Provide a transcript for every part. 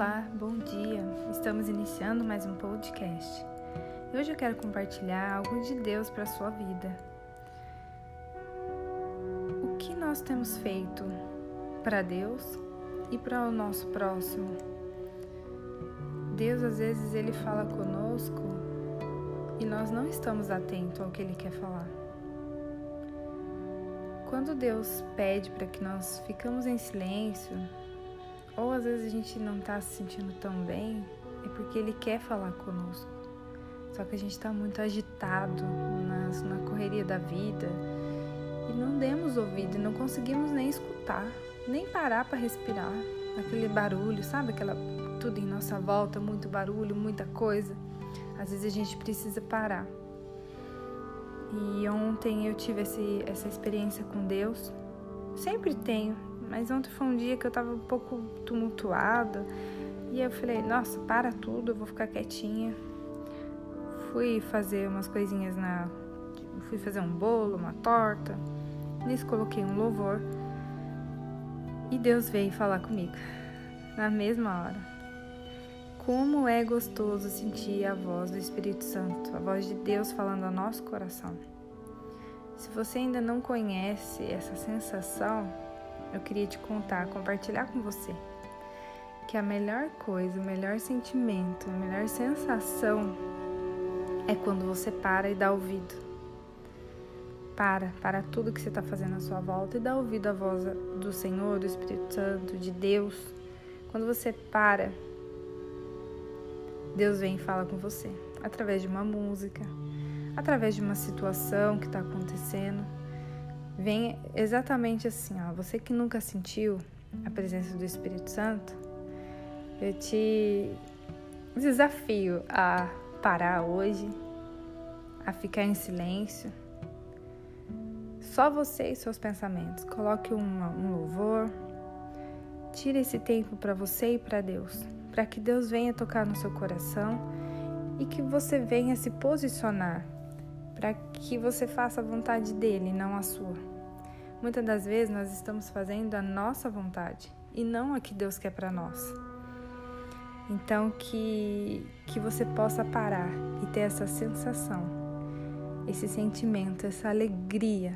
Olá, bom dia. Estamos iniciando mais um podcast. Hoje eu quero compartilhar algo de Deus para a sua vida. O que nós temos feito para Deus e para o nosso próximo? Deus às vezes ele fala conosco e nós não estamos atentos ao que ele quer falar. Quando Deus pede para que nós ficamos em silêncio, ou às vezes a gente não está se sentindo tão bem, é porque Ele quer falar conosco. Só que a gente está muito agitado nas, na correria da vida e não demos ouvido, não conseguimos nem escutar, nem parar para respirar. Aquele barulho, sabe? Aquela tudo em nossa volta, muito barulho, muita coisa. Às vezes a gente precisa parar. E ontem eu tive esse, essa experiência com Deus. Sempre tenho, mas ontem foi um dia que eu tava um pouco tumultuada. E eu falei, nossa, para tudo, eu vou ficar quietinha. Fui fazer umas coisinhas na. Fui fazer um bolo, uma torta. Nisso coloquei um louvor. E Deus veio falar comigo. Na mesma hora. Como é gostoso sentir a voz do Espírito Santo, a voz de Deus falando ao nosso coração. Se você ainda não conhece essa sensação, eu queria te contar, compartilhar com você que a melhor coisa, o melhor sentimento, a melhor sensação é quando você para e dá ouvido. Para, para tudo que você está fazendo à sua volta e dá ouvido à voz do Senhor, do Espírito Santo, de Deus. Quando você para, Deus vem e fala com você através de uma música, através de uma situação que está acontecendo vem exatamente assim, ó. Você que nunca sentiu a presença do Espírito Santo, eu te desafio a parar hoje, a ficar em silêncio. Só você e seus pensamentos. Coloque um louvor. Tire esse tempo para você e para Deus, para que Deus venha tocar no seu coração e que você venha se posicionar para que você faça a vontade dele, não a sua. Muitas das vezes nós estamos fazendo a nossa vontade e não a que Deus quer para nós. Então que que você possa parar e ter essa sensação, esse sentimento, essa alegria.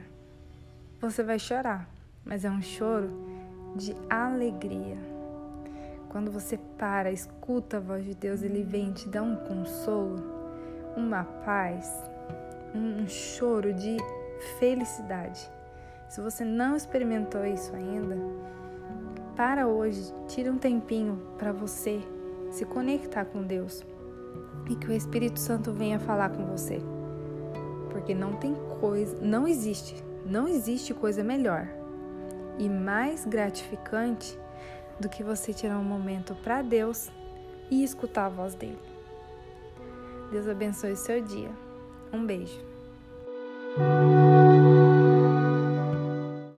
Você vai chorar, mas é um choro de alegria. Quando você para, escuta a voz de Deus, ele vem te dar um consolo, uma paz, um choro de felicidade. Se você não experimentou isso ainda, para hoje, tira um tempinho para você se conectar com Deus e que o Espírito Santo venha falar com você. Porque não tem coisa, não existe, não existe coisa melhor e mais gratificante do que você tirar um momento para Deus e escutar a voz dele. Deus abençoe seu dia. Um beijo.